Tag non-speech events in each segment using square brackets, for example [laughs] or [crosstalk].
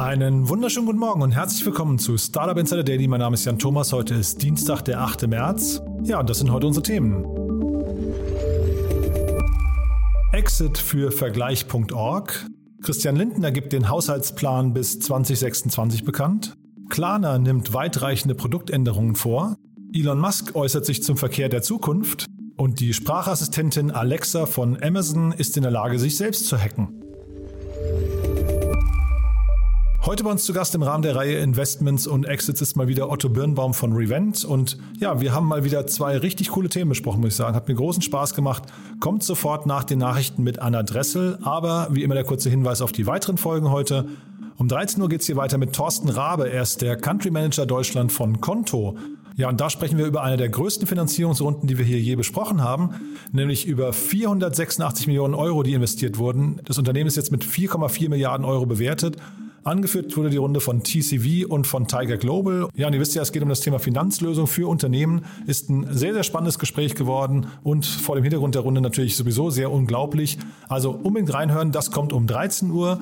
Einen wunderschönen guten Morgen und herzlich willkommen zu Startup Insider Daily. Mein Name ist Jan Thomas. Heute ist Dienstag, der 8. März. Ja, und das sind heute unsere Themen. Exit für Vergleich.org. Christian Lindner gibt den Haushaltsplan bis 2026 bekannt. Klarna nimmt weitreichende Produktänderungen vor. Elon Musk äußert sich zum Verkehr der Zukunft. Und die Sprachassistentin Alexa von Amazon ist in der Lage, sich selbst zu hacken. Heute bei uns zu Gast im Rahmen der Reihe Investments und Exits ist mal wieder Otto Birnbaum von Revent. Und ja, wir haben mal wieder zwei richtig coole Themen besprochen, muss ich sagen. Hat mir großen Spaß gemacht. Kommt sofort nach den Nachrichten mit Anna Dressel. Aber wie immer der kurze Hinweis auf die weiteren Folgen heute. Um 13 Uhr geht es hier weiter mit Thorsten Rabe. Er ist der Country Manager Deutschland von Konto. Ja, und da sprechen wir über eine der größten Finanzierungsrunden, die wir hier je besprochen haben, nämlich über 486 Millionen Euro, die investiert wurden. Das Unternehmen ist jetzt mit 4,4 Milliarden Euro bewertet Angeführt wurde die Runde von TCV und von Tiger Global. Ja, und ihr wisst ja, es geht um das Thema Finanzlösung für Unternehmen. Ist ein sehr, sehr spannendes Gespräch geworden und vor dem Hintergrund der Runde natürlich sowieso sehr unglaublich. Also unbedingt reinhören, das kommt um 13 Uhr.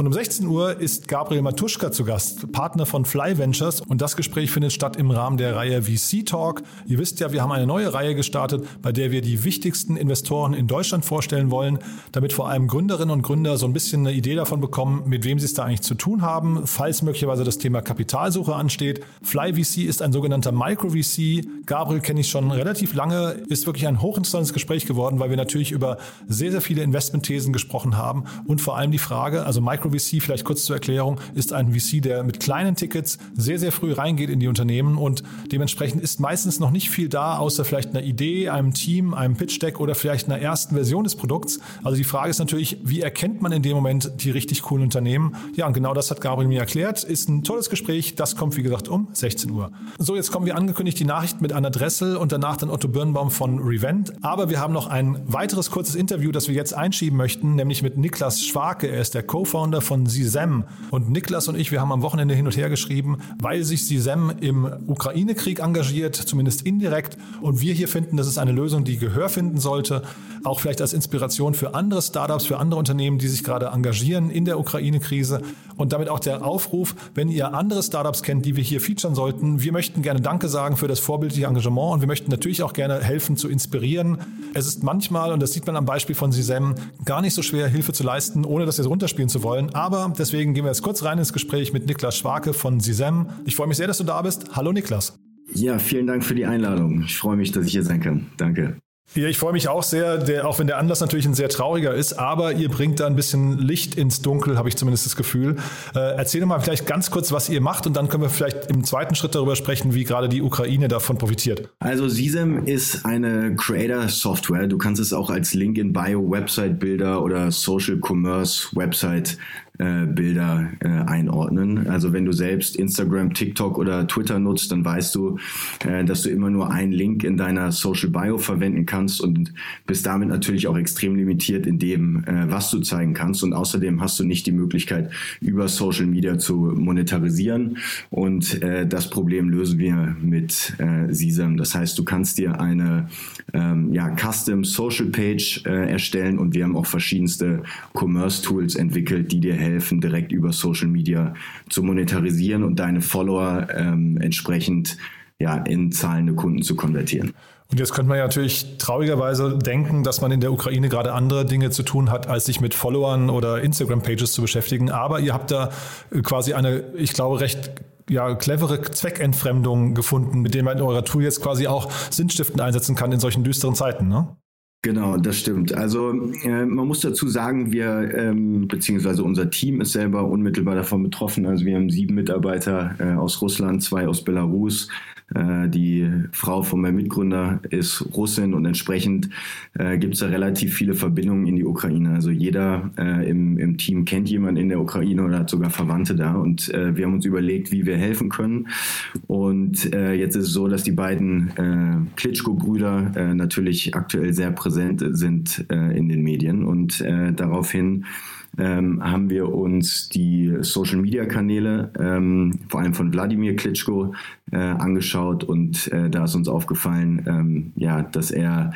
Und um 16 Uhr ist Gabriel Matuschka zu Gast, Partner von Fly Ventures. Und das Gespräch findet statt im Rahmen der Reihe VC Talk. Ihr wisst ja, wir haben eine neue Reihe gestartet, bei der wir die wichtigsten Investoren in Deutschland vorstellen wollen, damit vor allem Gründerinnen und Gründer so ein bisschen eine Idee davon bekommen, mit wem sie es da eigentlich zu tun haben, falls möglicherweise das Thema Kapitalsuche ansteht. Fly VC ist ein sogenannter Micro VC. Gabriel kenne ich schon relativ lange, ist wirklich ein hochinteressantes Gespräch geworden, weil wir natürlich über sehr, sehr viele Investmentthesen gesprochen haben und vor allem die Frage, also Micro Micro-VC, vielleicht kurz zur Erklärung, ist ein VC, der mit kleinen Tickets sehr, sehr früh reingeht in die Unternehmen und dementsprechend ist meistens noch nicht viel da, außer vielleicht einer Idee, einem Team, einem Pitch-Deck oder vielleicht einer ersten Version des Produkts. Also die Frage ist natürlich, wie erkennt man in dem Moment die richtig coolen Unternehmen? Ja, und genau das hat Gabriel mir erklärt. Ist ein tolles Gespräch. Das kommt, wie gesagt, um 16 Uhr. So, jetzt kommen wir angekündigt die Nachricht mit Anna Dressel und danach dann Otto Birnbaum von Revent. Aber wir haben noch ein weiteres kurzes Interview, das wir jetzt einschieben möchten, nämlich mit Niklas Schwake. Er ist der Co-Founder Gründer von Sisem. Und Niklas und ich, wir haben am Wochenende hin und her geschrieben, weil sich Sisem im Ukraine-Krieg engagiert, zumindest indirekt. Und wir hier finden, das ist eine Lösung, die Gehör finden sollte. Auch vielleicht als Inspiration für andere Startups, für andere Unternehmen, die sich gerade engagieren in der Ukraine-Krise. Und damit auch der Aufruf, wenn ihr andere Startups kennt, die wir hier featuren sollten. Wir möchten gerne Danke sagen für das vorbildliche Engagement und wir möchten natürlich auch gerne helfen zu inspirieren. Es ist manchmal, und das sieht man am Beispiel von Sisem, gar nicht so schwer, Hilfe zu leisten, ohne das jetzt runterspielen zu wollen. Aber deswegen gehen wir jetzt kurz rein ins Gespräch mit Niklas Schwake von Sisem. Ich freue mich sehr, dass du da bist. Hallo Niklas. Ja, vielen Dank für die Einladung. Ich freue mich, dass ich hier sein kann. Danke. Ja, ich freue mich auch sehr, der, auch wenn der Anlass natürlich ein sehr trauriger ist, aber ihr bringt da ein bisschen Licht ins Dunkel, habe ich zumindest das Gefühl. Äh, erzähl mal vielleicht ganz kurz, was ihr macht und dann können wir vielleicht im zweiten Schritt darüber sprechen, wie gerade die Ukraine davon profitiert. Also Sisem ist eine Creator-Software. Du kannst es auch als Link in Bio, Website-Bilder oder Social Commerce Website äh, Bilder äh, einordnen. Also wenn du selbst Instagram, TikTok oder Twitter nutzt, dann weißt du, äh, dass du immer nur einen Link in deiner Social Bio verwenden kannst und bist damit natürlich auch extrem limitiert in dem, äh, was du zeigen kannst. Und außerdem hast du nicht die Möglichkeit, über Social Media zu monetarisieren. Und äh, das Problem lösen wir mit Sisam. Das heißt, du kannst dir eine ähm, ja, Custom Social Page erstellen und wir haben auch verschiedenste Commerce Tools entwickelt, die dir helfen, helfen, direkt über Social Media zu monetarisieren und deine Follower ähm, entsprechend ja, in zahlende Kunden zu konvertieren. Und jetzt könnte man ja natürlich traurigerweise denken, dass man in der Ukraine gerade andere Dinge zu tun hat, als sich mit Followern oder Instagram-Pages zu beschäftigen. Aber ihr habt da quasi eine, ich glaube, recht ja, clevere Zweckentfremdung gefunden, mit der man in eurer Tool jetzt quasi auch sinnstiftend einsetzen kann in solchen düsteren Zeiten, ne? Genau, das stimmt. Also äh, man muss dazu sagen, wir ähm, beziehungsweise unser Team ist selber unmittelbar davon betroffen. Also wir haben sieben Mitarbeiter äh, aus Russland, zwei aus Belarus, die Frau von meinem Mitgründer ist Russin und entsprechend äh, gibt es da relativ viele Verbindungen in die Ukraine. Also jeder äh, im, im Team kennt jemanden in der Ukraine oder hat sogar Verwandte da. Und äh, wir haben uns überlegt, wie wir helfen können. Und äh, jetzt ist es so, dass die beiden äh, Klitschko-Brüder äh, natürlich aktuell sehr präsent sind äh, in den Medien und äh, daraufhin ähm, haben wir uns die Social-Media-Kanäle, ähm, vor allem von Wladimir Klitschko, äh, angeschaut und äh, da ist uns aufgefallen, ähm, ja, dass er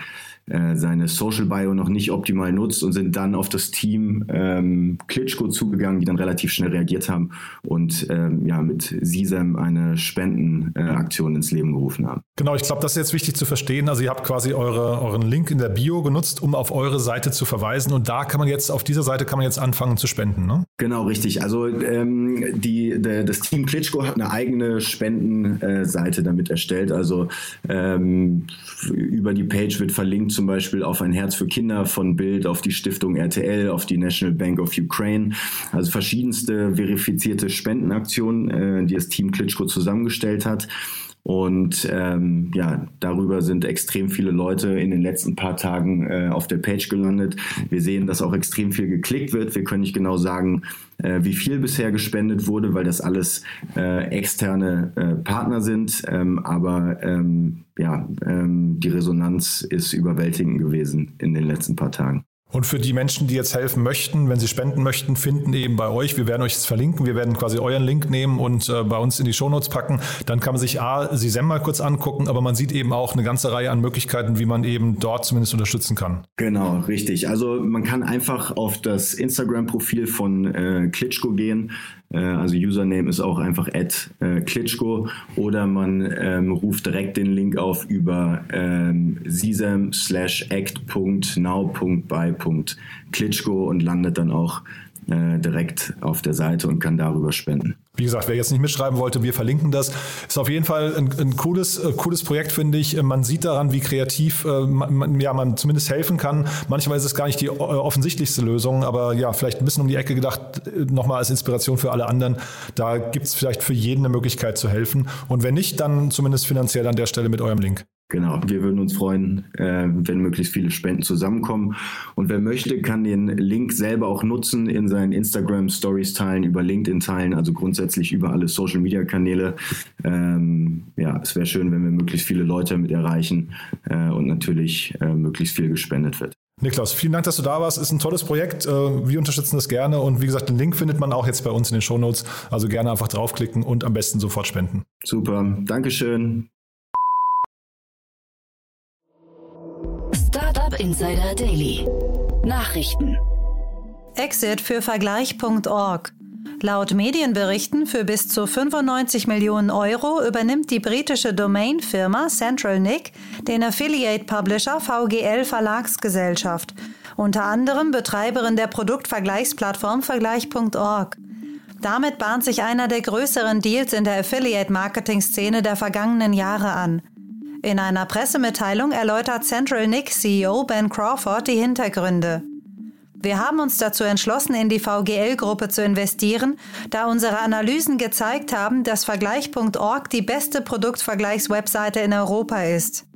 äh, seine Social Bio noch nicht optimal nutzt und sind dann auf das Team ähm, Klitschko zugegangen, die dann relativ schnell reagiert haben und ähm, ja mit Sisem eine Spendenaktion äh, ins Leben gerufen haben. Genau, ich glaube, das ist jetzt wichtig zu verstehen. Also ihr habt quasi eure, euren Link in der Bio genutzt, um auf eure Seite zu verweisen und da kann man jetzt, auf dieser Seite kann man jetzt anfangen zu spenden, ne? Genau, richtig. Also ähm, die, der, das Team Klitschko hat eine eigene Spendenseite damit erstellt. Also ähm, über die Page wird verlinkt zum Beispiel auf ein Herz für Kinder von Bild, auf die Stiftung RTL, auf die National Bank of Ukraine. Also verschiedenste verifizierte Spendenaktionen, äh, die das Team Klitschko zusammengestellt hat. Und ähm, ja, darüber sind extrem viele Leute in den letzten paar Tagen äh, auf der Page gelandet. Wir sehen, dass auch extrem viel geklickt wird. Wir können nicht genau sagen, äh, wie viel bisher gespendet wurde, weil das alles äh, externe äh, Partner sind. Ähm, aber ähm, ja, ähm, die Resonanz ist überwältigend gewesen in den letzten paar Tagen. Und für die Menschen, die jetzt helfen möchten, wenn sie spenden möchten, finden eben bei euch. Wir werden euch das verlinken. Wir werden quasi euren Link nehmen und äh, bei uns in die Shownotes packen. Dann kann man sich A, Sisem mal kurz angucken, aber man sieht eben auch eine ganze Reihe an Möglichkeiten, wie man eben dort zumindest unterstützen kann. Genau, richtig. Also man kann einfach auf das Instagram-Profil von äh, Klitschko gehen. Äh, also Username ist auch einfach at äh, Klitschko oder man ähm, ruft direkt den Link auf über ähm, sisem slash act.now.by.klitschko und landet dann auch äh, direkt auf der Seite und kann darüber spenden. Wie gesagt, wer jetzt nicht mitschreiben wollte, wir verlinken das. Ist auf jeden Fall ein, ein cooles, äh, cooles Projekt, finde ich. Man sieht daran, wie kreativ äh, man, ja, man zumindest helfen kann. Manchmal ist es gar nicht die offensichtlichste Lösung, aber ja, vielleicht ein bisschen um die Ecke gedacht, nochmal als Inspiration für alle anderen. Da gibt es vielleicht für jeden eine Möglichkeit zu helfen. Und wenn nicht, dann zumindest finanziell an der Stelle mit eurem Link. Genau, wir würden uns freuen, äh, wenn möglichst viele Spenden zusammenkommen. Und wer möchte, kann den Link selber auch nutzen, in seinen Instagram Stories teilen, über LinkedIn teilen, also grundsätzlich über alle Social Media Kanäle. Ähm, ja, es wäre schön, wenn wir möglichst viele Leute mit erreichen äh, und natürlich äh, möglichst viel gespendet wird. Niklas, vielen Dank, dass du da warst. Ist ein tolles Projekt. Äh, wir unterstützen das gerne. Und wie gesagt, den Link findet man auch jetzt bei uns in den Shownotes. Also gerne einfach draufklicken und am besten sofort spenden. Super. Dankeschön. Insider Daily. Nachrichten. Exit für Vergleich.org. Laut Medienberichten für bis zu 95 Millionen Euro übernimmt die britische Domain-Firma CentralNick den Affiliate-Publisher VGL Verlagsgesellschaft, unter anderem Betreiberin der Produktvergleichsplattform Vergleich.org. Damit bahnt sich einer der größeren Deals in der Affiliate-Marketing-Szene der vergangenen Jahre an. In einer Pressemitteilung erläutert Central Nick CEO Ben Crawford die Hintergründe. Wir haben uns dazu entschlossen, in die VGL-Gruppe zu investieren, da unsere Analysen gezeigt haben, dass Vergleich.org die beste Produktvergleichswebseite in Europa ist.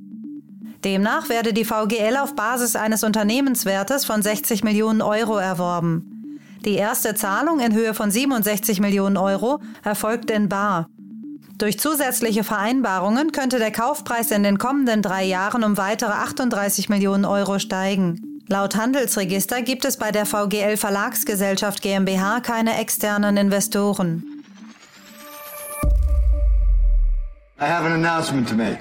Demnach werde die VGL auf Basis eines Unternehmenswertes von 60 Millionen Euro erworben. Die erste Zahlung in Höhe von 67 Millionen Euro erfolgt in Bar. Durch zusätzliche Vereinbarungen könnte der Kaufpreis in den kommenden drei Jahren um weitere 38 Millionen Euro steigen. Laut Handelsregister gibt es bei der VGL Verlagsgesellschaft GmbH keine externen Investoren. I have an announcement to make.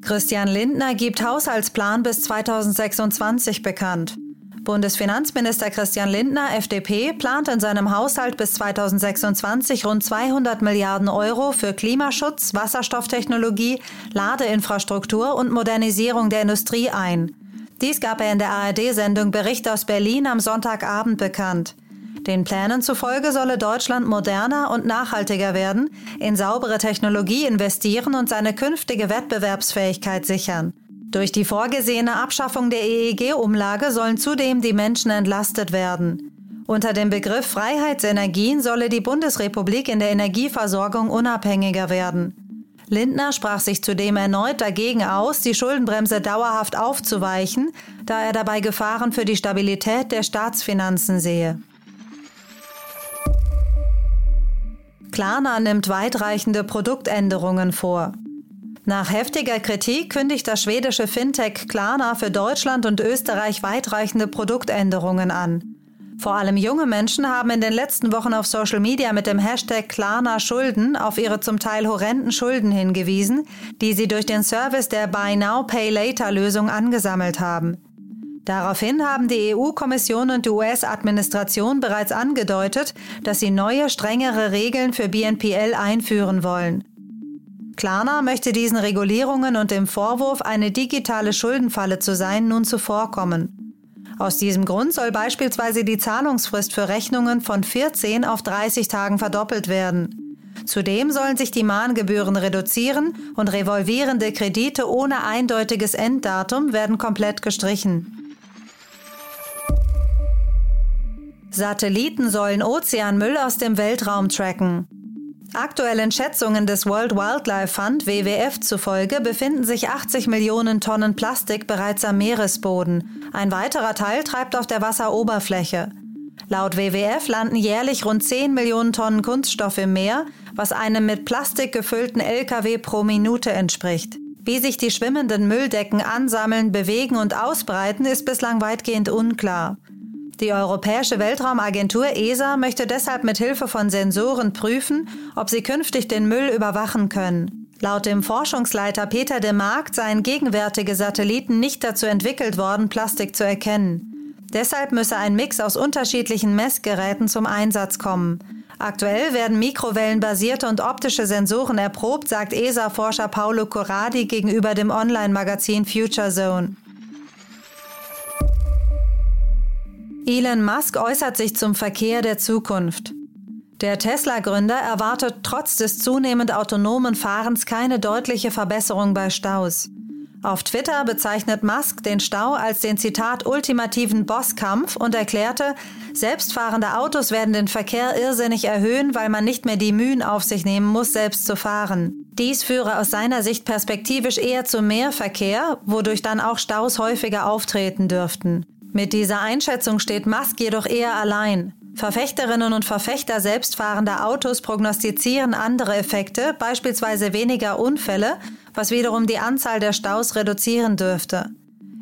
Christian Lindner gibt Haushaltsplan bis 2026 bekannt. Bundesfinanzminister Christian Lindner, FDP, plant in seinem Haushalt bis 2026 rund 200 Milliarden Euro für Klimaschutz, Wasserstofftechnologie, Ladeinfrastruktur und Modernisierung der Industrie ein. Dies gab er in der ARD-Sendung Bericht aus Berlin am Sonntagabend bekannt. Den Plänen zufolge solle Deutschland moderner und nachhaltiger werden, in saubere Technologie investieren und seine künftige Wettbewerbsfähigkeit sichern. Durch die vorgesehene Abschaffung der EEG-Umlage sollen zudem die Menschen entlastet werden. Unter dem Begriff Freiheitsenergien solle die Bundesrepublik in der Energieversorgung unabhängiger werden. Lindner sprach sich zudem erneut dagegen aus, die Schuldenbremse dauerhaft aufzuweichen, da er dabei Gefahren für die Stabilität der Staatsfinanzen sehe. Klarna nimmt weitreichende Produktänderungen vor. Nach heftiger Kritik kündigt das schwedische Fintech Klarna für Deutschland und Österreich weitreichende Produktänderungen an. Vor allem junge Menschen haben in den letzten Wochen auf Social Media mit dem Hashtag Klarna Schulden auf ihre zum Teil horrenden Schulden hingewiesen, die sie durch den Service der Buy Now Pay Later Lösung angesammelt haben. Daraufhin haben die EU-Kommission und die US-Administration bereits angedeutet, dass sie neue, strengere Regeln für BNPL einführen wollen. Klarna möchte diesen Regulierungen und dem Vorwurf, eine digitale Schuldenfalle zu sein, nun zuvorkommen. Aus diesem Grund soll beispielsweise die Zahlungsfrist für Rechnungen von 14 auf 30 Tagen verdoppelt werden. Zudem sollen sich die Mahngebühren reduzieren und revolvierende Kredite ohne eindeutiges Enddatum werden komplett gestrichen. Satelliten sollen Ozeanmüll aus dem Weltraum tracken. Aktuellen Schätzungen des World Wildlife Fund WWF zufolge befinden sich 80 Millionen Tonnen Plastik bereits am Meeresboden. Ein weiterer Teil treibt auf der Wasseroberfläche. Laut WWF landen jährlich rund 10 Millionen Tonnen Kunststoff im Meer, was einem mit Plastik gefüllten Lkw pro Minute entspricht. Wie sich die schwimmenden Mülldecken ansammeln, bewegen und ausbreiten, ist bislang weitgehend unklar. Die Europäische Weltraumagentur ESA möchte deshalb mit Hilfe von Sensoren prüfen, ob sie künftig den Müll überwachen können. Laut dem Forschungsleiter Peter de Markt seien gegenwärtige Satelliten nicht dazu entwickelt worden, Plastik zu erkennen. Deshalb müsse ein Mix aus unterschiedlichen Messgeräten zum Einsatz kommen. Aktuell werden mikrowellenbasierte und optische Sensoren erprobt, sagt ESA-Forscher Paolo Corradi gegenüber dem Online-Magazin Future Zone. Elon Musk äußert sich zum Verkehr der Zukunft. Der Tesla-Gründer erwartet trotz des zunehmend autonomen Fahrens keine deutliche Verbesserung bei Staus. Auf Twitter bezeichnet Musk den Stau als den Zitat ultimativen Bosskampf und erklärte, selbstfahrende Autos werden den Verkehr irrsinnig erhöhen, weil man nicht mehr die Mühen auf sich nehmen muss, selbst zu fahren. Dies führe aus seiner Sicht perspektivisch eher zu mehr Verkehr, wodurch dann auch Staus häufiger auftreten dürften. Mit dieser Einschätzung steht Musk jedoch eher allein. Verfechterinnen und Verfechter selbstfahrender Autos prognostizieren andere Effekte, beispielsweise weniger Unfälle, was wiederum die Anzahl der Staus reduzieren dürfte.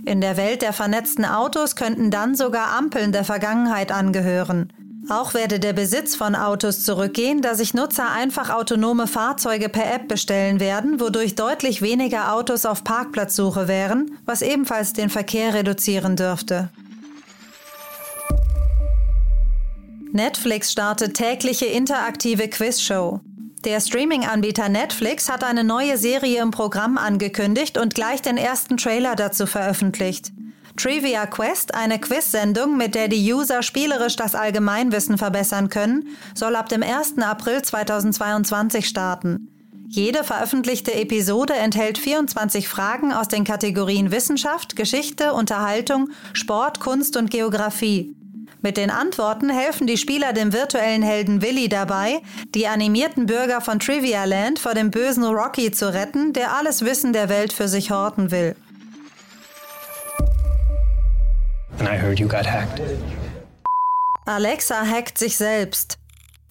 In der Welt der vernetzten Autos könnten dann sogar Ampeln der Vergangenheit angehören. Auch werde der Besitz von Autos zurückgehen, da sich Nutzer einfach autonome Fahrzeuge per App bestellen werden, wodurch deutlich weniger Autos auf Parkplatzsuche wären, was ebenfalls den Verkehr reduzieren dürfte. Netflix startet tägliche interaktive Quizshow. Der Streaming-Anbieter Netflix hat eine neue Serie im Programm angekündigt und gleich den ersten Trailer dazu veröffentlicht. Trivia Quest, eine Quiz-Sendung, mit der die User spielerisch das Allgemeinwissen verbessern können, soll ab dem 1. April 2022 starten. Jede veröffentlichte Episode enthält 24 Fragen aus den Kategorien Wissenschaft, Geschichte, Unterhaltung, Sport, Kunst und Geographie. Mit den Antworten helfen die Spieler dem virtuellen Helden Willy dabei, die animierten Bürger von Trivia Land vor dem bösen Rocky zu retten, der alles Wissen der Welt für sich horten will. And I heard you got hacked. Alexa hackt sich selbst.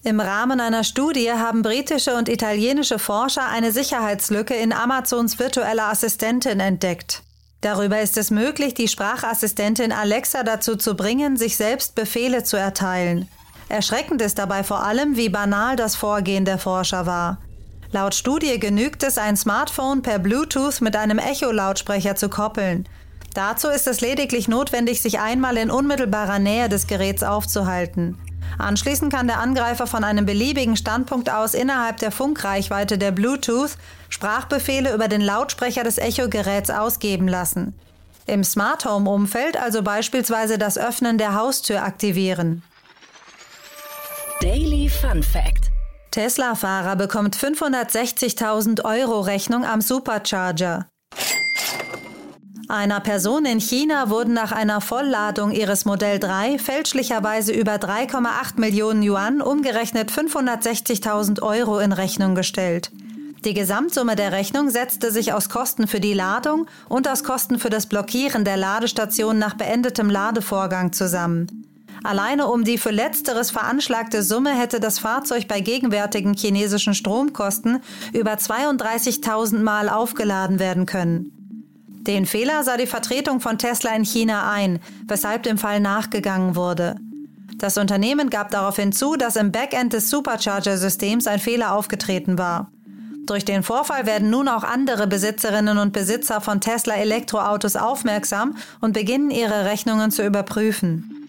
Im Rahmen einer Studie haben britische und italienische Forscher eine Sicherheitslücke in Amazons virtueller Assistentin entdeckt. Darüber ist es möglich, die Sprachassistentin Alexa dazu zu bringen, sich selbst Befehle zu erteilen. Erschreckend ist dabei vor allem, wie banal das Vorgehen der Forscher war. Laut Studie genügt es, ein Smartphone per Bluetooth mit einem Echo-Lautsprecher zu koppeln. Dazu ist es lediglich notwendig, sich einmal in unmittelbarer Nähe des Geräts aufzuhalten. Anschließend kann der Angreifer von einem beliebigen Standpunkt aus innerhalb der Funkreichweite der Bluetooth Sprachbefehle über den Lautsprecher des Echo-Geräts ausgeben lassen. Im Smart Home-Umfeld also beispielsweise das Öffnen der Haustür aktivieren. Daily Fun Fact: Tesla-Fahrer bekommt 560.000 Euro Rechnung am Supercharger. Einer Person in China wurden nach einer Vollladung ihres Modell 3 fälschlicherweise über 3,8 Millionen Yuan, umgerechnet 560.000 Euro, in Rechnung gestellt. Die Gesamtsumme der Rechnung setzte sich aus Kosten für die Ladung und aus Kosten für das Blockieren der Ladestation nach beendetem Ladevorgang zusammen. Alleine um die für letzteres veranschlagte Summe hätte das Fahrzeug bei gegenwärtigen chinesischen Stromkosten über 32.000 Mal aufgeladen werden können. Den Fehler sah die Vertretung von Tesla in China ein, weshalb dem Fall nachgegangen wurde. Das Unternehmen gab daraufhin zu, dass im Backend des Supercharger-Systems ein Fehler aufgetreten war. Durch den Vorfall werden nun auch andere Besitzerinnen und Besitzer von Tesla Elektroautos aufmerksam und beginnen ihre Rechnungen zu überprüfen.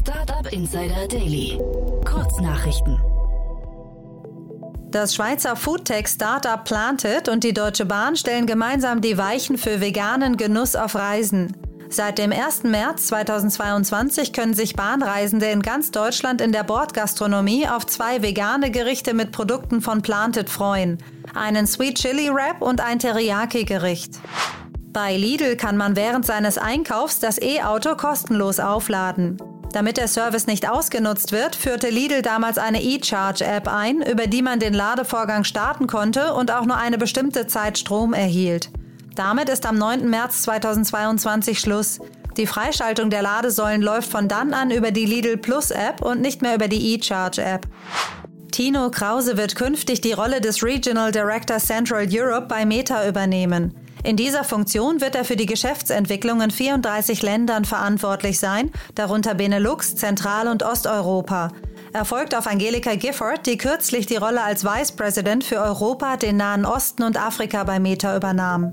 Startup Insider Daily. Kurznachrichten. Das Schweizer Foodtech-Startup Planted und die Deutsche Bahn stellen gemeinsam die Weichen für veganen Genuss auf Reisen. Seit dem 1. März 2022 können sich Bahnreisende in ganz Deutschland in der Bordgastronomie auf zwei vegane Gerichte mit Produkten von Planted freuen. Einen Sweet Chili Wrap und ein Teriyaki-Gericht. Bei Lidl kann man während seines Einkaufs das E-Auto kostenlos aufladen. Damit der Service nicht ausgenutzt wird, führte Lidl damals eine E-Charge-App ein, über die man den Ladevorgang starten konnte und auch nur eine bestimmte Zeit Strom erhielt. Damit ist am 9. März 2022 Schluss. Die Freischaltung der Ladesäulen läuft von dann an über die Lidl Plus App und nicht mehr über die E-Charge App. Tino Krause wird künftig die Rolle des Regional Director Central Europe bei Meta übernehmen. In dieser Funktion wird er für die Geschäftsentwicklung in 34 Ländern verantwortlich sein, darunter Benelux, Zentral- und Osteuropa. Er folgt auf Angelika Gifford, die kürzlich die Rolle als Vice President für Europa, den Nahen Osten und Afrika bei Meta übernahm.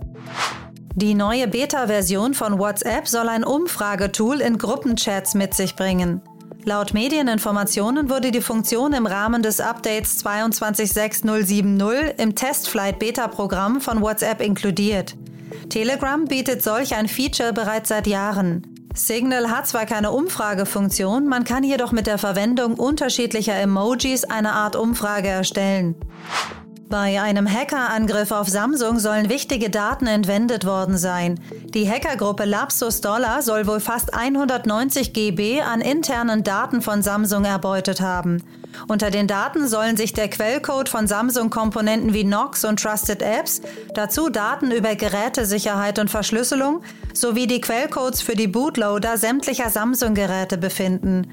Die neue Beta-Version von WhatsApp soll ein Umfragetool in Gruppenchats mit sich bringen. Laut Medieninformationen wurde die Funktion im Rahmen des Updates 226070 im Testflight Beta-Programm von WhatsApp inkludiert. Telegram bietet solch ein Feature bereits seit Jahren. Signal hat zwar keine Umfragefunktion, man kann jedoch mit der Verwendung unterschiedlicher Emojis eine Art Umfrage erstellen. Bei einem Hackerangriff auf Samsung sollen wichtige Daten entwendet worden sein. Die Hackergruppe Lapsus Dollar soll wohl fast 190 GB an internen Daten von Samsung erbeutet haben. Unter den Daten sollen sich der Quellcode von Samsung-Komponenten wie Knox und Trusted Apps, dazu Daten über Gerätesicherheit und Verschlüsselung sowie die Quellcodes für die Bootloader sämtlicher Samsung-Geräte befinden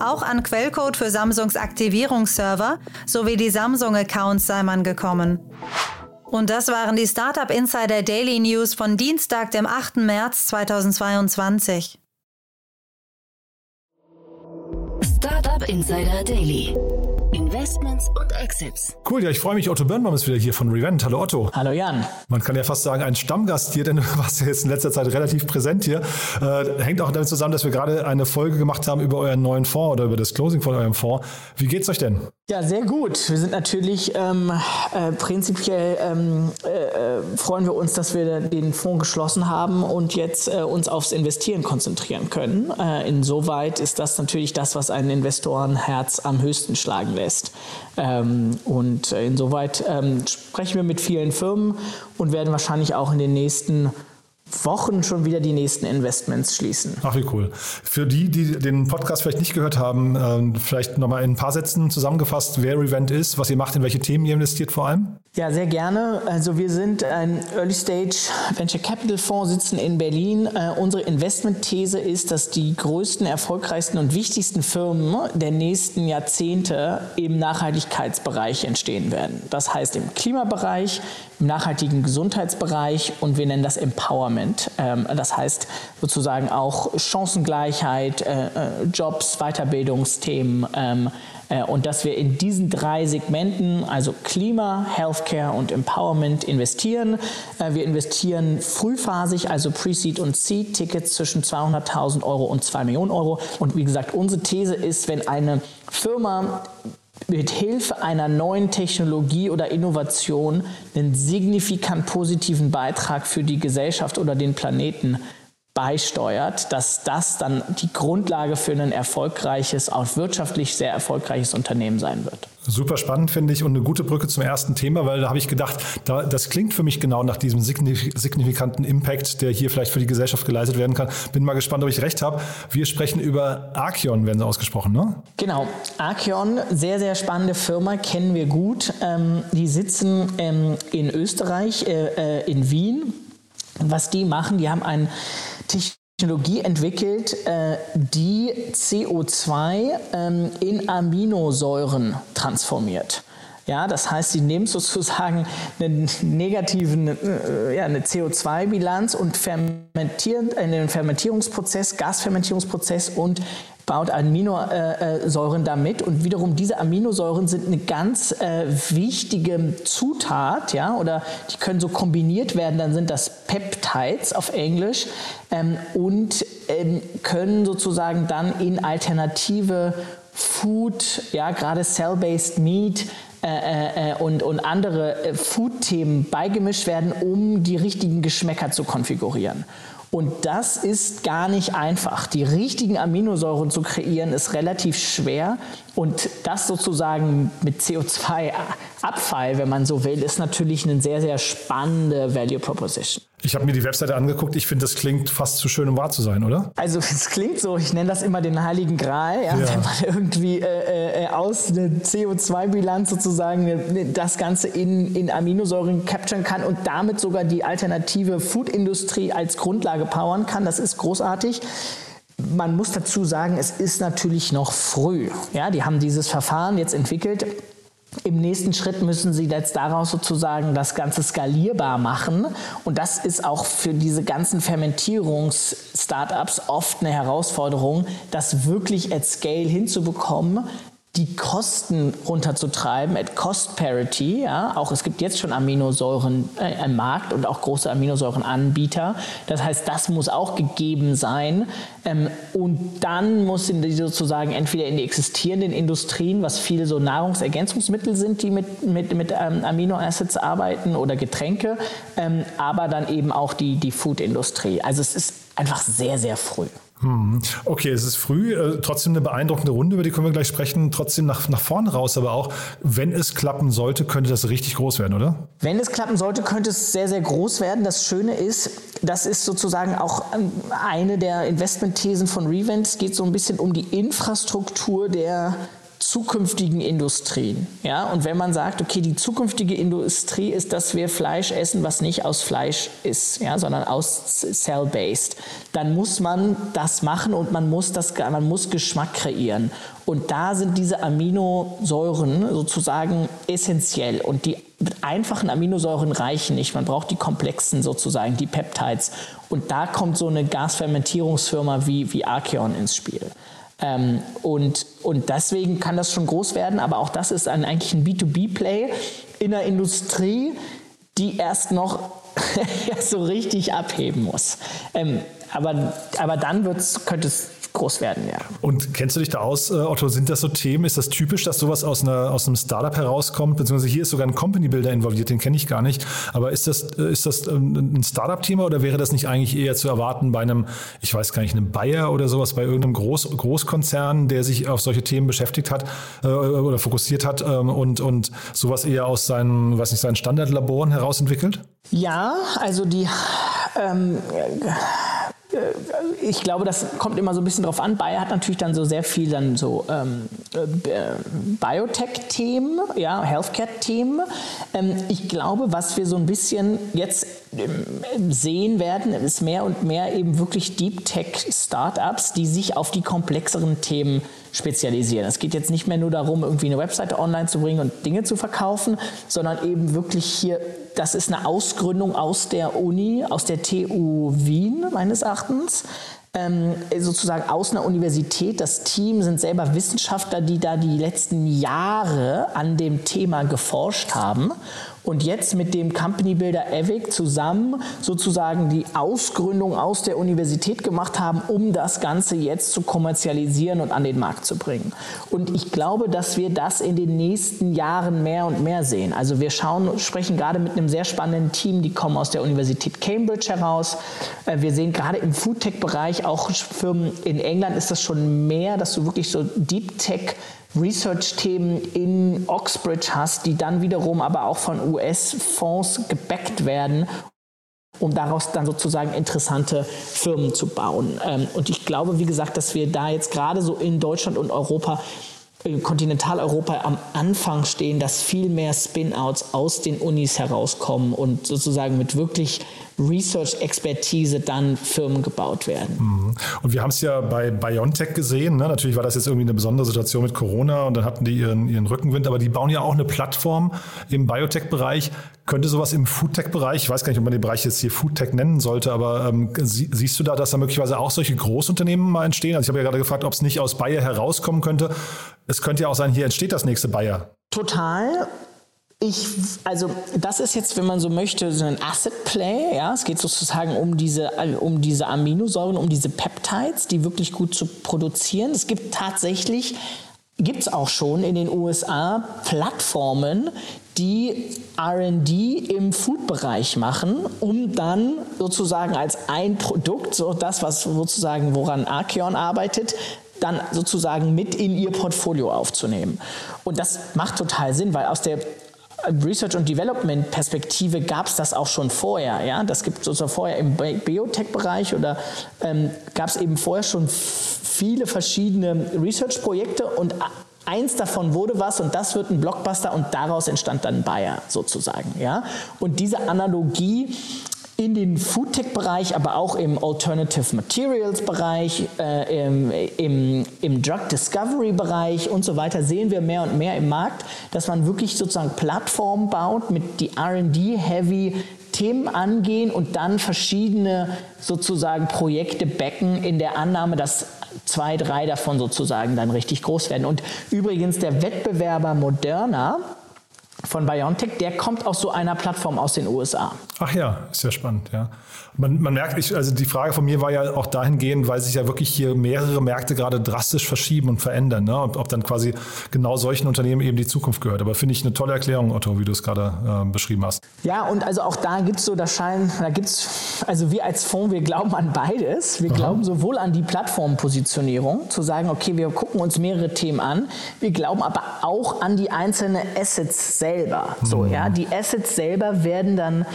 auch an Quellcode für Samsungs Aktivierungsserver sowie die Samsung-Accounts sei man gekommen. Und das waren die Startup Insider Daily News von Dienstag, dem 8. März 2022. Startup Insider Daily. Investments und Exits. Cool, ja, ich freue mich. Otto Birnbaum ist wieder hier von Revent. Hallo Otto. Hallo Jan. Man kann ja fast sagen, ein Stammgast hier, denn [laughs] du warst ja jetzt in letzter Zeit relativ präsent hier. Äh, hängt auch damit zusammen, dass wir gerade eine Folge gemacht haben über euren neuen Fonds oder über das Closing von eurem Fonds. Wie geht's euch denn? Ja, sehr gut. Wir sind natürlich ähm, äh, prinzipiell ähm, äh, freuen wir uns, dass wir den Fonds geschlossen haben und jetzt äh, uns aufs Investieren konzentrieren können. Äh, insoweit ist das natürlich das, was einen Investorenherz am höchsten schlagen lässt. Ähm, und insoweit ähm, sprechen wir mit vielen Firmen und werden wahrscheinlich auch in den nächsten Wochen schon wieder die nächsten Investments schließen. Ach, wie cool. Für die, die den Podcast vielleicht nicht gehört haben, ähm, vielleicht nochmal in ein paar Sätzen zusammengefasst, wer Revent ist, was ihr macht, in welche Themen ihr investiert vor allem? Ja, sehr gerne. Also wir sind ein Early Stage Venture Capital Fonds, sitzen in Berlin. Äh, unsere Investmentthese ist, dass die größten, erfolgreichsten und wichtigsten Firmen der nächsten Jahrzehnte im Nachhaltigkeitsbereich entstehen werden. Das heißt im Klimabereich, nachhaltigen Gesundheitsbereich und wir nennen das Empowerment. Ähm, das heißt sozusagen auch Chancengleichheit, äh, äh, Jobs, Weiterbildungsthemen, ähm, äh, und dass wir in diesen drei Segmenten, also Klima, Healthcare und Empowerment, investieren. Wir investieren frühphasig, also Pre-Seed und Seed-Tickets zwischen 200.000 Euro und 2 Millionen Euro. Und wie gesagt, unsere These ist, wenn eine Firma mit Hilfe einer neuen Technologie oder Innovation einen signifikant positiven Beitrag für die Gesellschaft oder den Planeten beisteuert, dass das dann die Grundlage für ein erfolgreiches, auch wirtschaftlich sehr erfolgreiches Unternehmen sein wird. Super spannend, finde ich, und eine gute Brücke zum ersten Thema, weil da habe ich gedacht, da, das klingt für mich genau nach diesem signifikanten Impact, der hier vielleicht für die Gesellschaft geleistet werden kann. Bin mal gespannt, ob ich recht habe. Wir sprechen über Archeon, werden sie ausgesprochen, ne? Genau. Archeon, sehr, sehr spannende Firma, kennen wir gut. Ähm, die sitzen ähm, in Österreich, äh, äh, in Wien. was die machen, die haben ein Technologie entwickelt, äh, die CO2 ähm, in Aminosäuren transformiert. Ja, das heißt, sie nehmen sozusagen einen negativen, äh, ja, eine CO2-Bilanz und fermentieren einen Fermentierungsprozess, Gasfermentierungsprozess und baut Aminosäuren damit. Und wiederum diese Aminosäuren sind eine ganz äh, wichtige Zutat, ja, oder die können so kombiniert werden, dann sind das Peptides auf Englisch ähm, und ähm, können sozusagen dann in alternative Food, ja, gerade Cell-Based Meat, äh, äh, und, und andere äh, Food-Themen beigemischt werden, um die richtigen Geschmäcker zu konfigurieren. Und das ist gar nicht einfach. Die richtigen Aminosäuren zu kreieren ist relativ schwer. Und das sozusagen mit CO2-Abfall, wenn man so will, ist natürlich eine sehr, sehr spannende Value Proposition. Ich habe mir die Webseite angeguckt. Ich finde, das klingt fast zu schön, um wahr zu sein, oder? Also [laughs] es klingt so, ich nenne das immer den heiligen Gral, ja, ja. wenn man irgendwie äh, äh, aus einer CO2-Bilanz sozusagen äh, das Ganze in, in Aminosäuren capturen kann und damit sogar die alternative Food-Industrie als Grundlage powern kann. Das ist großartig. Man muss dazu sagen, es ist natürlich noch früh. Ja, die haben dieses Verfahren jetzt entwickelt. Im nächsten Schritt müssen sie jetzt daraus sozusagen das Ganze skalierbar machen. Und das ist auch für diese ganzen Fermentierungs-Startups oft eine Herausforderung, das wirklich at scale hinzubekommen, die Kosten runterzutreiben at Cost Parity. Ja, auch es gibt jetzt schon Aminosäuren äh, im Markt und auch große Aminosäurenanbieter. Das heißt, das muss auch gegeben sein. Ähm, und dann muss die sozusagen entweder in die existierenden Industrien, was viele so Nahrungsergänzungsmittel sind, die mit, mit, mit ähm, Aminoacids arbeiten oder Getränke, ähm, aber dann eben auch die, die Food-Industrie. Also es ist einfach sehr, sehr früh. Hm. Okay, es ist früh, äh, trotzdem eine beeindruckende Runde, über die können wir gleich sprechen. Trotzdem nach, nach vorne raus, aber auch, wenn es klappen sollte, könnte das richtig groß werden, oder? Wenn es klappen sollte, könnte es sehr, sehr groß werden. Das Schöne ist, das ist sozusagen auch ähm, eine der Investmentthesen von Revent. Es geht so ein bisschen um die Infrastruktur der zukünftigen Industrien. Ja? Und wenn man sagt, okay, die zukünftige Industrie ist, dass wir Fleisch essen, was nicht aus Fleisch ist, ja, sondern aus Cell-based, dann muss man das machen und man muss, das, man muss Geschmack kreieren. Und da sind diese Aminosäuren sozusagen essentiell. Und die einfachen Aminosäuren reichen nicht. Man braucht die komplexen sozusagen, die Peptides. Und da kommt so eine Gasfermentierungsfirma wie, wie Archeon ins Spiel. Ähm, und, und deswegen kann das schon groß werden, aber auch das ist ein, eigentlich ein B2B-Play in der Industrie, die erst noch [laughs] so richtig abheben muss. Ähm, aber, aber dann könnte es groß werden, ja. Und kennst du dich da aus, äh, Otto? Sind das so Themen? Ist das typisch, dass sowas aus, einer, aus einem Startup herauskommt? Beziehungsweise hier ist sogar ein Company Builder involviert, den kenne ich gar nicht. Aber ist das, äh, ist das ähm, ein Startup-Thema oder wäre das nicht eigentlich eher zu erwarten bei einem, ich weiß gar nicht, einem Bayer oder sowas, bei irgendeinem Groß, Großkonzern, der sich auf solche Themen beschäftigt hat äh, oder fokussiert hat ähm, und, und sowas eher aus seinen, weiß nicht, seinen Standardlaboren heraus entwickelt? Ja, also die ähm, äh, ich glaube, das kommt immer so ein bisschen drauf an. Bayer hat natürlich dann so sehr viel dann so ähm, äh, Biotech-Themen, ja, Healthcare-Themen. Ähm, ich glaube, was wir so ein bisschen jetzt ähm, sehen werden, ist mehr und mehr eben wirklich Deep Tech-Startups, die sich auf die komplexeren Themen spezialisieren. Es geht jetzt nicht mehr nur darum, irgendwie eine Webseite online zu bringen und Dinge zu verkaufen, sondern eben wirklich hier, das ist eine Ausgründung aus der Uni, aus der TU Wien meines Erachtens, ähm, sozusagen aus einer Universität. Das Team sind selber Wissenschaftler, die da die letzten Jahre an dem Thema geforscht haben und jetzt mit dem Company Builder EVIC zusammen sozusagen die Ausgründung aus der Universität gemacht haben, um das Ganze jetzt zu kommerzialisieren und an den Markt zu bringen. Und ich glaube, dass wir das in den nächsten Jahren mehr und mehr sehen. Also wir schauen, sprechen gerade mit einem sehr spannenden Team, die kommen aus der Universität Cambridge heraus. Äh, wir sehen gerade im Foodtech-Bereich auch Firmen in England ist das schon mehr, dass du wirklich so Deep Tech Research-Themen in Oxbridge hast, die dann wiederum aber auch von US-Fonds gebackt werden um daraus dann sozusagen interessante Firmen zu bauen. Ähm, und ich glaube, wie gesagt, dass wir da jetzt gerade so in Deutschland und Europa Kontinentaleuropa am Anfang stehen, dass viel mehr Spin-outs aus den Unis herauskommen und sozusagen mit wirklich Research-Expertise dann Firmen gebaut werden. Mhm. Und wir haben es ja bei BioNTech gesehen. Ne? Natürlich war das jetzt irgendwie eine besondere Situation mit Corona und dann hatten die ihren, ihren Rückenwind, aber die bauen ja auch eine Plattform im Biotech-Bereich. Könnte sowas im Foodtech-Bereich, ich weiß gar nicht, ob man den Bereich jetzt hier Foodtech nennen sollte, aber ähm, sie, siehst du da, dass da möglicherweise auch solche Großunternehmen mal entstehen? Also ich habe ja gerade gefragt, ob es nicht aus Bayer herauskommen könnte. Es könnte ja auch sein, hier entsteht das nächste Bayer. Total. Ich, also das ist jetzt, wenn man so möchte, so ein Asset Play. Ja, es geht sozusagen um diese, um diese Aminosäuren, um diese Peptides, die wirklich gut zu produzieren. Es gibt tatsächlich, gibt es auch schon in den USA Plattformen, die R&D im Food-Bereich machen, um dann sozusagen als ein Produkt, so das, was sozusagen woran Archeon arbeitet, dann sozusagen mit in ihr Portfolio aufzunehmen. Und das macht total Sinn, weil aus der Research und Development Perspektive gab es das auch schon vorher. Ja? Das gibt es sozusagen vorher im Biotech-Bereich oder ähm, gab es eben vorher schon viele verschiedene Research-Projekte und eins davon wurde was und das wird ein Blockbuster und daraus entstand dann Bayer sozusagen. Ja? Und diese Analogie in den Foodtech-Bereich, aber auch im Alternative Materials-Bereich, äh, im, im, im Drug Discovery-Bereich und so weiter sehen wir mehr und mehr im Markt, dass man wirklich sozusagen Plattformen baut, mit die R&D-heavy Themen angehen und dann verschiedene sozusagen Projekte backen in der Annahme, dass zwei, drei davon sozusagen dann richtig groß werden. Und übrigens der Wettbewerber Moderna, von BioNTech, der kommt aus so einer Plattform aus den USA. Ach ja, ist ja spannend, ja. Man, man merkt, ich, also die Frage von mir war ja auch dahingehend, weil sich ja wirklich hier mehrere Märkte gerade drastisch verschieben und verändern, ne? ob, ob dann quasi genau solchen Unternehmen eben die Zukunft gehört. Aber finde ich eine tolle Erklärung, Otto, wie du es gerade äh, beschrieben hast. Ja, und also auch da gibt es so, das scheint, da gibt es, also wir als Fonds, wir glauben an beides. Wir Aha. glauben sowohl an die Plattformpositionierung, zu sagen, okay, wir gucken uns mehrere Themen an. Wir glauben aber auch an die einzelnen Assets selber. So, mhm. ja, die Assets selber werden dann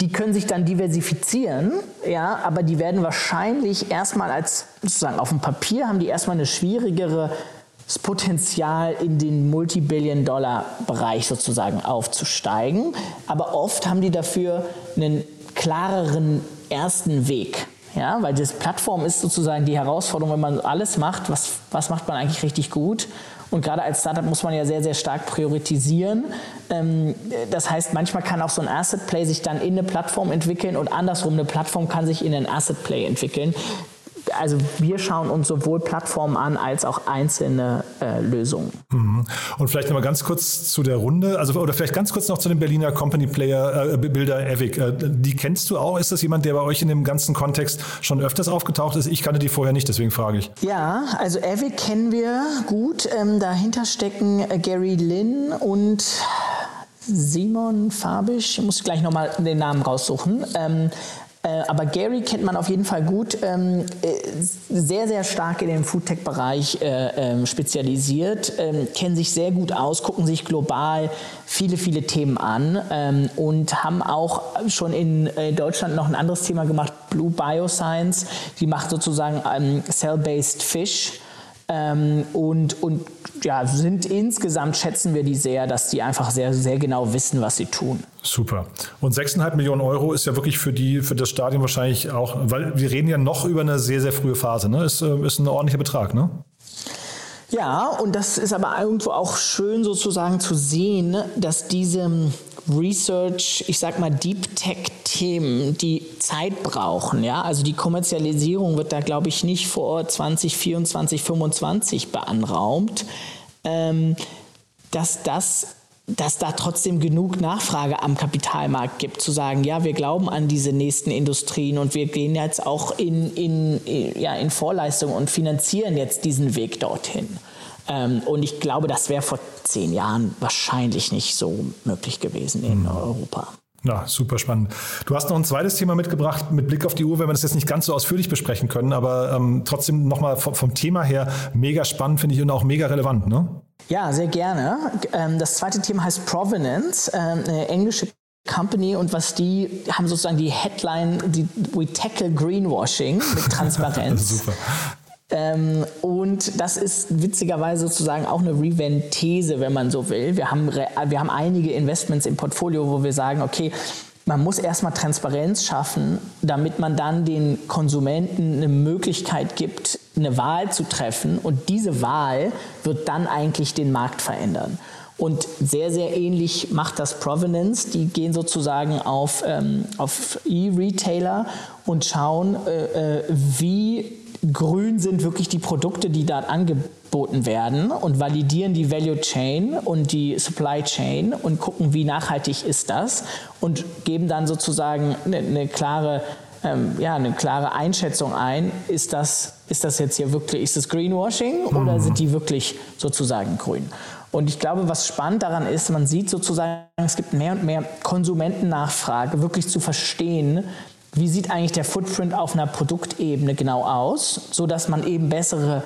die können sich dann diversifizieren, ja, aber die werden wahrscheinlich erstmal als sozusagen auf dem Papier haben die erstmal eine schwierigere das Potenzial in den Multibillion-Dollar-Bereich sozusagen aufzusteigen. Aber oft haben die dafür einen klareren ersten Weg. Ja, weil das Plattform ist sozusagen die Herausforderung, wenn man alles macht, was, was macht man eigentlich richtig gut und gerade als Startup muss man ja sehr, sehr stark priorisieren. Ähm, das heißt, manchmal kann auch so ein Asset Play sich dann in eine Plattform entwickeln und andersrum eine Plattform kann sich in ein Asset Play entwickeln also wir schauen uns sowohl Plattformen an als auch einzelne äh, Lösungen. Mhm. Und vielleicht nochmal ganz kurz zu der Runde, also oder vielleicht ganz kurz noch zu dem Berliner Company Player äh, Builder Evic. Äh, die kennst du auch? Ist das jemand, der bei euch in dem ganzen Kontext schon öfters aufgetaucht ist? Ich kannte die vorher nicht, deswegen frage ich. Ja, also Evic kennen wir gut. Ähm, dahinter stecken äh, Gary Lynn und Simon Fabisch, ich muss gleich nochmal den Namen raussuchen. Ähm, äh, aber Gary kennt man auf jeden Fall gut, ähm, äh, sehr, sehr stark in den Foodtech-Bereich äh, ähm, spezialisiert, ähm, kennen sich sehr gut aus, gucken sich global viele, viele Themen an und haben auch schon in äh, Deutschland noch ein anderes Thema gemacht, Blue Bioscience. Die macht sozusagen Cell-Based Fish. Ähm, und, und ja, sind insgesamt schätzen wir die sehr, dass die einfach sehr, sehr genau wissen, was sie tun. Super. Und 6,5 Millionen Euro ist ja wirklich für die, für das Stadion wahrscheinlich auch, weil wir reden ja noch über eine sehr, sehr frühe Phase, ne? Ist, äh, ist ein ordentlicher Betrag, ne? Ja, und das ist aber irgendwo auch schön sozusagen zu sehen, dass diese Research, ich sag mal Deep Tech Themen, die Zeit brauchen, ja, also die Kommerzialisierung wird da glaube ich nicht vor 2024, 2025 beanraumt, ähm, dass das dass da trotzdem genug Nachfrage am Kapitalmarkt gibt, zu sagen, ja, wir glauben an diese nächsten Industrien und wir gehen jetzt auch in, in, ja, in Vorleistung und finanzieren jetzt diesen Weg dorthin. Ähm, und ich glaube, das wäre vor zehn Jahren wahrscheinlich nicht so möglich gewesen in mhm. Europa. Ja, super spannend. Du hast noch ein zweites Thema mitgebracht mit Blick auf die Uhr, wenn wir das jetzt nicht ganz so ausführlich besprechen können, aber ähm, trotzdem nochmal vom, vom Thema her mega spannend, finde ich, und auch mega relevant, ne? Ja, sehr gerne. Ähm, das zweite Thema heißt Provenance, ähm, eine englische Company und was die haben sozusagen die Headline, die We tackle Greenwashing mit [laughs] Transparenz. Super. Ähm, und das ist witzigerweise sozusagen auch eine Revent-These, wenn man so will. Wir haben, wir haben einige Investments im Portfolio, wo wir sagen, okay, man muss erstmal Transparenz schaffen, damit man dann den Konsumenten eine Möglichkeit gibt, eine Wahl zu treffen. Und diese Wahl wird dann eigentlich den Markt verändern. Und sehr, sehr ähnlich macht das Provenance. Die gehen sozusagen auf, ähm, auf E-Retailer und schauen, äh, äh wie grün sind wirklich die Produkte, die dort angeboten werden und validieren die Value Chain und die Supply Chain und gucken, wie nachhaltig ist das und geben dann sozusagen eine, eine klare ähm, ja, eine klare Einschätzung ein, ist das, ist das jetzt hier wirklich, ist das Greenwashing oder mhm. sind die wirklich sozusagen grün? Und ich glaube, was spannend daran ist, man sieht sozusagen, es gibt mehr und mehr Konsumentennachfrage, wirklich zu verstehen, wie sieht eigentlich der Footprint auf einer Produktebene genau aus, sodass man eben bessere,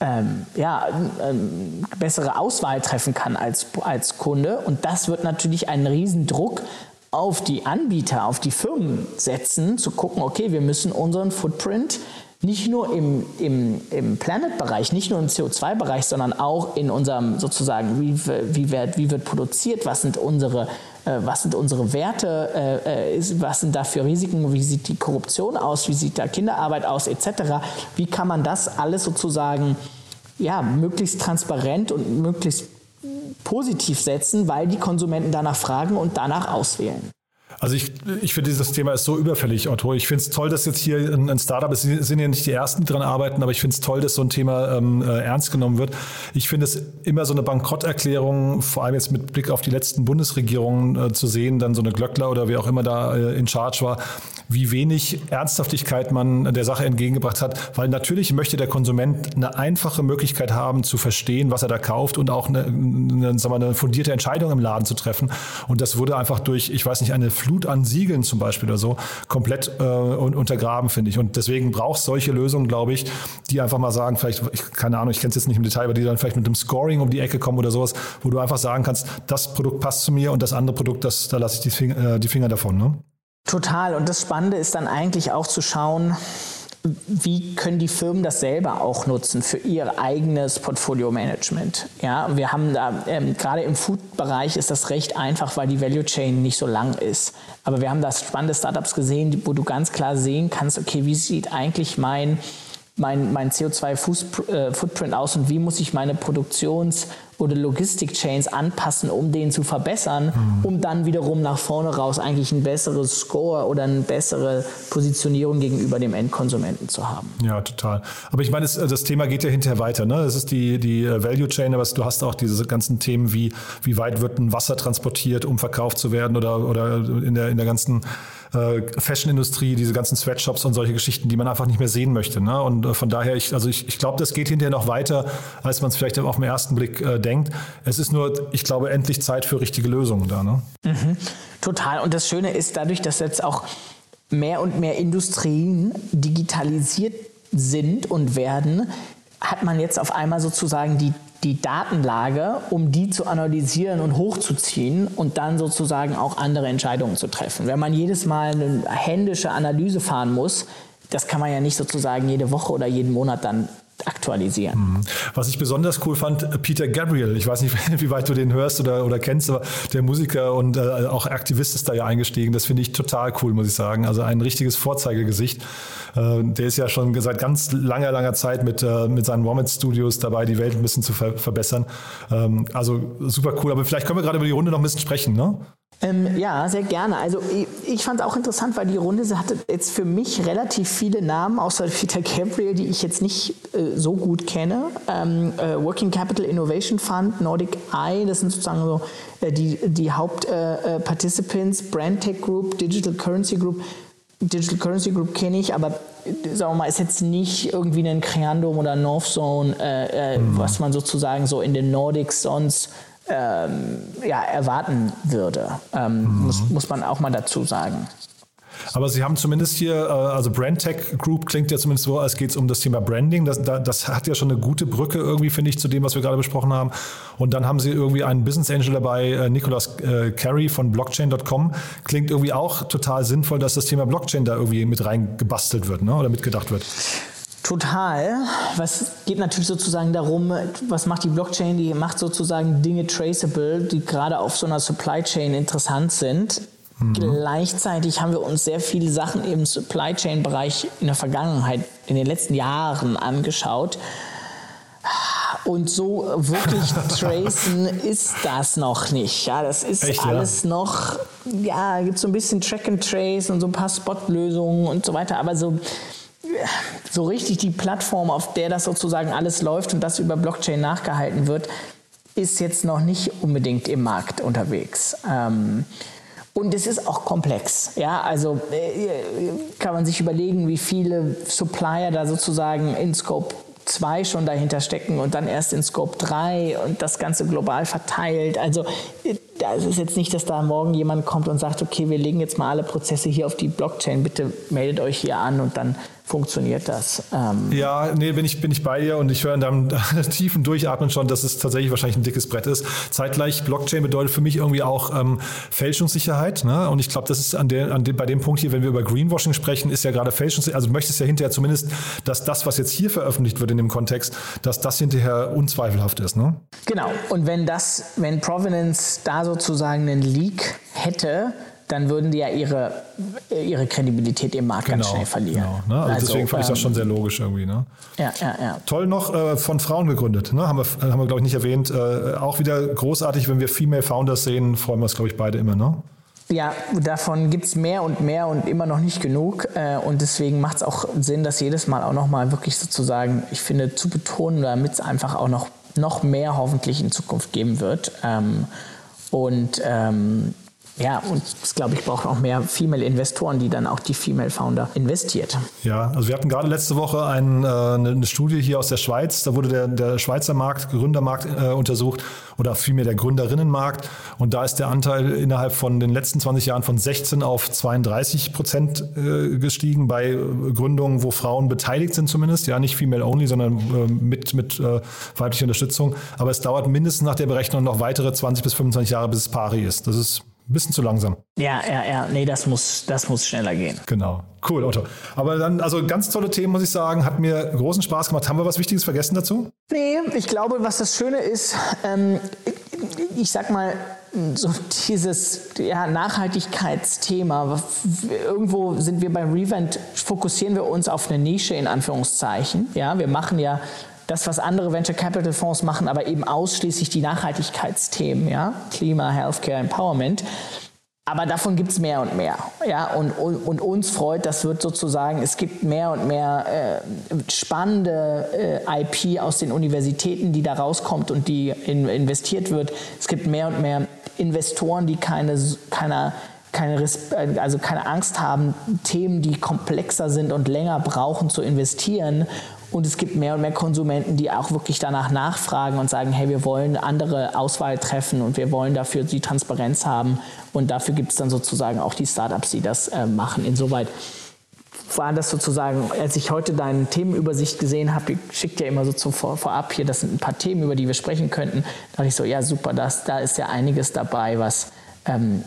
ähm, ja, ähm, bessere Auswahl treffen kann als, als Kunde. Und das wird natürlich einen Riesendruck auf die Anbieter, auf die Firmen setzen, zu gucken, okay, wir müssen unseren Footprint nicht nur im, im, im Planet-Bereich, nicht nur im CO2-Bereich, sondern auch in unserem sozusagen, wie, wie, wird, wie wird produziert, was sind unsere äh, was sind unsere Werte, äh, äh, was sind da für Risiken, wie sieht die Korruption aus, wie sieht da Kinderarbeit aus, etc. Wie kann man das alles sozusagen ja, möglichst transparent und möglichst positiv setzen, weil die Konsumenten danach fragen und danach auswählen. Also ich, ich finde, dieses Thema ist so überfällig, Otto. Ich finde es toll, dass jetzt hier ein, ein Startup ist. Sie sind ja nicht die Ersten, die daran arbeiten, aber ich finde es toll, dass so ein Thema ähm, äh, ernst genommen wird. Ich finde es immer so eine Bankrotterklärung, vor allem jetzt mit Blick auf die letzten Bundesregierungen äh, zu sehen, dann so eine Glöckler oder wer auch immer da äh, in Charge war, wie wenig Ernsthaftigkeit man der Sache entgegengebracht hat. Weil natürlich möchte der Konsument eine einfache Möglichkeit haben, zu verstehen, was er da kauft und auch eine, eine, sagen wir, eine fundierte Entscheidung im Laden zu treffen. Und das wurde einfach durch, ich weiß nicht, eine Flut an Siegeln zum Beispiel oder so komplett äh, untergraben, finde ich. Und deswegen braucht es solche Lösungen, glaube ich, die einfach mal sagen, vielleicht, ich, keine Ahnung, ich kenne es jetzt nicht im Detail, aber die dann vielleicht mit einem Scoring um die Ecke kommen oder sowas, wo du einfach sagen kannst, das Produkt passt zu mir und das andere Produkt, das, da lasse ich die Finger, äh, die Finger davon. Ne? Total. Und das Spannende ist dann eigentlich auch zu schauen, wie können die Firmen das selber auch nutzen für ihr eigenes Portfolio-Management? Ja, wir haben da, ähm, gerade im Food-Bereich ist das recht einfach, weil die Value Chain nicht so lang ist. Aber wir haben da spannende Startups gesehen, wo du ganz klar sehen kannst, okay, wie sieht eigentlich mein mein, mein CO2-Footprint äh, aus und wie muss ich meine Produktions- oder Logistik-Chains anpassen, um den zu verbessern, mhm. um dann wiederum nach vorne raus eigentlich ein besseres Score oder eine bessere Positionierung gegenüber dem Endkonsumenten zu haben. Ja, total. Aber ich meine, das, das Thema geht ja hinterher weiter. Ne? Das ist die, die äh, Value Chain, aber du hast auch diese ganzen Themen wie, wie weit wird ein Wasser transportiert, um verkauft zu werden oder, oder in, der, in der ganzen äh, Fashion-Industrie, diese ganzen Sweatshops und solche Geschichten, die man einfach nicht mehr sehen möchte. Ne? Und äh, von daher, ich, also ich, ich glaube, das geht hinterher noch weiter, als man es vielleicht auf den ersten Blick äh, denkt. Es ist nur, ich glaube, endlich Zeit für richtige Lösungen da. Ne? Mhm. Total. Und das Schöne ist dadurch, dass jetzt auch mehr und mehr Industrien digitalisiert sind und werden, hat man jetzt auf einmal sozusagen die die Datenlage, um die zu analysieren und hochzuziehen und dann sozusagen auch andere Entscheidungen zu treffen. Wenn man jedes Mal eine händische Analyse fahren muss, das kann man ja nicht sozusagen jede Woche oder jeden Monat dann aktualisieren. Mhm. Was ich besonders cool fand, Peter Gabriel, ich weiß nicht, [laughs] wie weit du den hörst oder, oder kennst, aber der Musiker und äh, auch Aktivist ist da ja eingestiegen. Das finde ich total cool, muss ich sagen. Also ein richtiges Vorzeigegesicht. Äh, der ist ja schon seit ganz langer, langer Zeit mit, äh, mit seinen Womit Studios dabei, die Welt ein bisschen zu ver verbessern. Ähm, also super cool. Aber vielleicht können wir gerade über die Runde noch ein bisschen sprechen, ne? Ähm, ja, sehr gerne. Also ich, ich fand es auch interessant, weil die Runde hatte jetzt für mich relativ viele Namen, außer [laughs] Peter Gabriel, die ich jetzt nicht äh, so gut kenne. Ähm, äh, Working Capital Innovation Fund, Nordic Eye, das sind sozusagen so äh, die, die Hauptparticipants, äh, äh, Brandtech Group, Digital Currency Group. Digital Currency Group kenne ich, aber sagen wir mal, ist jetzt nicht irgendwie ein Creandum oder Northzone, äh, mhm. was man sozusagen so in den Nordics sonst ähm, ja, erwarten würde. Ähm, mhm. muss, muss man auch mal dazu sagen. Aber Sie haben zumindest hier, äh, also Brandtech Group klingt ja zumindest so, als geht es um das Thema Branding. Das, das hat ja schon eine gute Brücke irgendwie, finde ich, zu dem, was wir gerade besprochen haben. Und dann haben Sie irgendwie einen Business Angel dabei, äh, Nicolas äh, Carey von Blockchain.com. Klingt irgendwie auch total sinnvoll, dass das Thema Blockchain da irgendwie mit reingebastelt wird ne? oder mitgedacht wird. Total. Was geht natürlich sozusagen darum, was macht die Blockchain? Die macht sozusagen Dinge traceable, die gerade auf so einer Supply Chain interessant sind. Mhm. Gleichzeitig haben wir uns sehr viele Sachen im Supply Chain Bereich in der Vergangenheit, in den letzten Jahren angeschaut. Und so wirklich [laughs] tracen ist das noch nicht. Ja, das ist Echt, alles ja? noch, ja, gibt so ein bisschen Track and Trace und so ein paar Spot-Lösungen und so weiter. Aber so, so richtig die Plattform, auf der das sozusagen alles läuft und das über Blockchain nachgehalten wird, ist jetzt noch nicht unbedingt im Markt unterwegs. Ähm, und es ist auch komplex. Ja, also äh, kann man sich überlegen, wie viele Supplier da sozusagen in Scope 2 schon dahinter stecken und dann erst in Scope 3 und das Ganze global verteilt. Also da ist es jetzt nicht, dass da morgen jemand kommt und sagt, okay, wir legen jetzt mal alle Prozesse hier auf die Blockchain, bitte meldet euch hier an und dann funktioniert das. Ähm ja, nee, bin ich, bin ich bei dir und ich höre in deinem [laughs] tiefen Durchatmen schon, dass es tatsächlich wahrscheinlich ein dickes Brett ist. Zeitgleich, Blockchain bedeutet für mich irgendwie auch ähm, Fälschungssicherheit. Ne? Und ich glaube, das ist an der, an dem, bei dem Punkt hier, wenn wir über Greenwashing sprechen, ist ja gerade Fälschungssicherheit. Also du möchtest ja hinterher zumindest, dass das, was jetzt hier veröffentlicht wird in dem Kontext, dass das hinterher unzweifelhaft ist. Ne? Genau. Und wenn das, wenn Provenance da sozusagen einen Leak hätte, dann würden die ja ihre, ihre Kredibilität im Markt genau, ganz schnell verlieren. Genau, ne? also, also, deswegen fand ich das schon ähm, sehr logisch irgendwie. Ne? Ja, ja, ja. Toll noch äh, von Frauen gegründet, ne? haben wir, haben wir glaube ich nicht erwähnt. Äh, auch wieder großartig, wenn wir Female Founders sehen, freuen wir uns glaube ich beide immer. Ne? Ja, davon gibt es mehr und mehr und immer noch nicht genug. Äh, und deswegen macht es auch Sinn, das jedes Mal auch nochmal wirklich sozusagen, ich finde, zu betonen, damit es einfach auch noch, noch mehr hoffentlich in Zukunft geben wird. Ähm, und ähm, ja, und das glaube ich braucht auch mehr Female-Investoren, die dann auch die Female-Founder investiert. Ja, also wir hatten gerade letzte Woche ein, äh, eine Studie hier aus der Schweiz. Da wurde der, der Schweizer Markt, Gründermarkt äh, untersucht oder vielmehr der Gründerinnenmarkt. Und da ist der Anteil innerhalb von den letzten 20 Jahren von 16 auf 32 Prozent äh, gestiegen bei äh, Gründungen, wo Frauen beteiligt sind zumindest. Ja, nicht female only, sondern äh, mit, mit äh, weiblicher Unterstützung. Aber es dauert mindestens nach der Berechnung noch weitere 20 bis 25 Jahre, bis es pari ist. Das ist ein bisschen zu langsam. Ja, ja, ja. Nee, das muss, das muss schneller gehen. Genau. Cool, Otto. Aber dann, also ganz tolle Themen, muss ich sagen. Hat mir großen Spaß gemacht. Haben wir was Wichtiges vergessen dazu? Nee, ich glaube, was das Schöne ist, ähm, ich sag mal, so dieses ja, Nachhaltigkeitsthema. Irgendwo sind wir beim Revent, fokussieren wir uns auf eine Nische in Anführungszeichen. Ja, wir machen ja das, was andere Venture Capital Fonds machen, aber eben ausschließlich die Nachhaltigkeitsthemen, ja, Klima, Healthcare, Empowerment. Aber davon gibt es mehr und mehr. Ja, und, und, und, uns freut, das wird sozusagen, es gibt mehr und mehr äh, spannende äh, IP aus den Universitäten, die da rauskommt und die in, investiert wird. Es gibt mehr und mehr Investoren, die keine, keine, keine, also keine Angst haben, Themen, die komplexer sind und länger brauchen zu investieren und es gibt mehr und mehr Konsumenten, die auch wirklich danach nachfragen und sagen, hey, wir wollen andere Auswahl treffen und wir wollen dafür die Transparenz haben. Und dafür gibt es dann sozusagen auch die Startups, die das äh, machen. Insoweit war das sozusagen, als ich heute deine Themenübersicht gesehen habe, ich schicke dir immer so zu, vor, vorab hier, das sind ein paar Themen, über die wir sprechen könnten, da dachte ich so, ja super, das, da ist ja einiges dabei, was, ähm,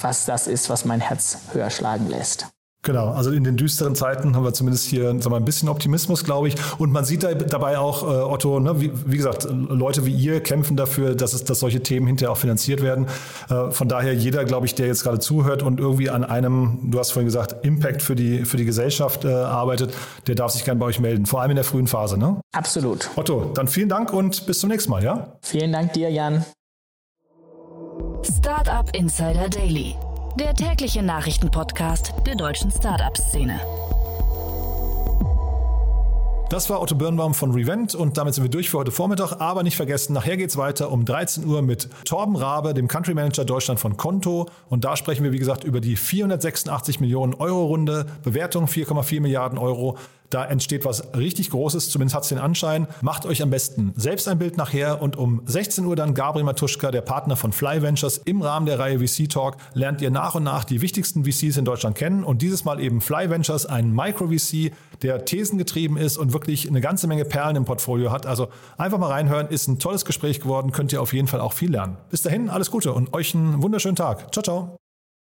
was das ist, was mein Herz höher schlagen lässt. Genau, also in den düsteren Zeiten haben wir zumindest hier sagen wir, ein bisschen Optimismus, glaube ich. Und man sieht da dabei auch, äh, Otto, ne, wie, wie, gesagt, Leute wie ihr kämpfen dafür, dass, es, dass solche Themen hinterher auch finanziert werden. Äh, von daher jeder, glaube ich, der jetzt gerade zuhört und irgendwie an einem, du hast vorhin gesagt, Impact für die, für die Gesellschaft äh, arbeitet, der darf sich gerne bei euch melden, vor allem in der frühen Phase. Ne? Absolut. Otto, dann vielen Dank und bis zum nächsten Mal, ja? Vielen Dank dir, Jan. Startup Insider Daily der tägliche Nachrichtenpodcast der deutschen Startup-Szene. Das war Otto Birnbaum von Revent und damit sind wir durch für heute Vormittag. Aber nicht vergessen, nachher geht es weiter um 13 Uhr mit Torben Rabe, dem Country Manager Deutschland von Konto. Und da sprechen wir, wie gesagt, über die 486 Millionen Euro Runde, Bewertung 4,4 Milliarden Euro. Da entsteht was richtig Großes, zumindest hat es den Anschein. Macht euch am besten selbst ein Bild nachher und um 16 Uhr dann Gabriel Matuschka, der Partner von Fly Ventures. Im Rahmen der Reihe VC Talk lernt ihr nach und nach die wichtigsten VCs in Deutschland kennen und dieses Mal eben Fly Ventures, ein Micro-VC, der thesengetrieben ist und wirklich eine ganze Menge Perlen im Portfolio hat. Also einfach mal reinhören, ist ein tolles Gespräch geworden, könnt ihr auf jeden Fall auch viel lernen. Bis dahin, alles Gute und euch einen wunderschönen Tag. Ciao, ciao.